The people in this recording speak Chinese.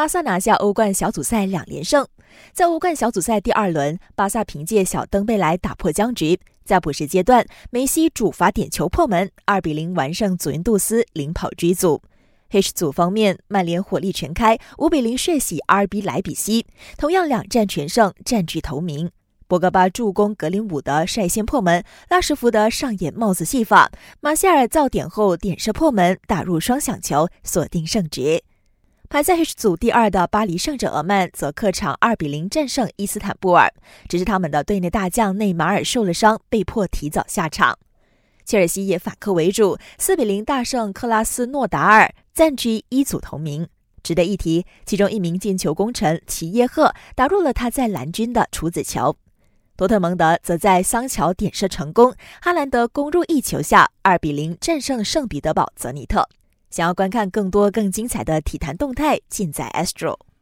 巴萨拿下欧冠小组赛两连胜。在欧冠小组赛第二轮，巴萨凭借小登贝莱打破僵局，在补时阶段，梅西主罚点球破门，二比零完胜祖云杜斯，领跑追组。H 组方面，曼联火力全开，五比零血洗 RB 莱比锡，同样两战全胜，占据头名。博格巴助攻格林伍德率先破门，拉什福德上演帽子戏法，马歇尔造点后点射破门，打入双响球，锁定胜局。排在 H 组第二的巴黎圣日耳曼则客场二比零战胜伊斯坦布尔，只是他们的队内大将内马尔受了伤，被迫提早下场。切尔西也反客为主，四比零大胜克拉斯诺达尔，暂居一组头名。值得一提，其中一名进球功臣齐耶赫打入了他在蓝军的处子球。多特蒙德则在桑乔点射成功，哈兰德攻入一球下，二比零战胜圣彼得堡泽尼特。想要观看更多更精彩的体坛动态，尽在 Astro。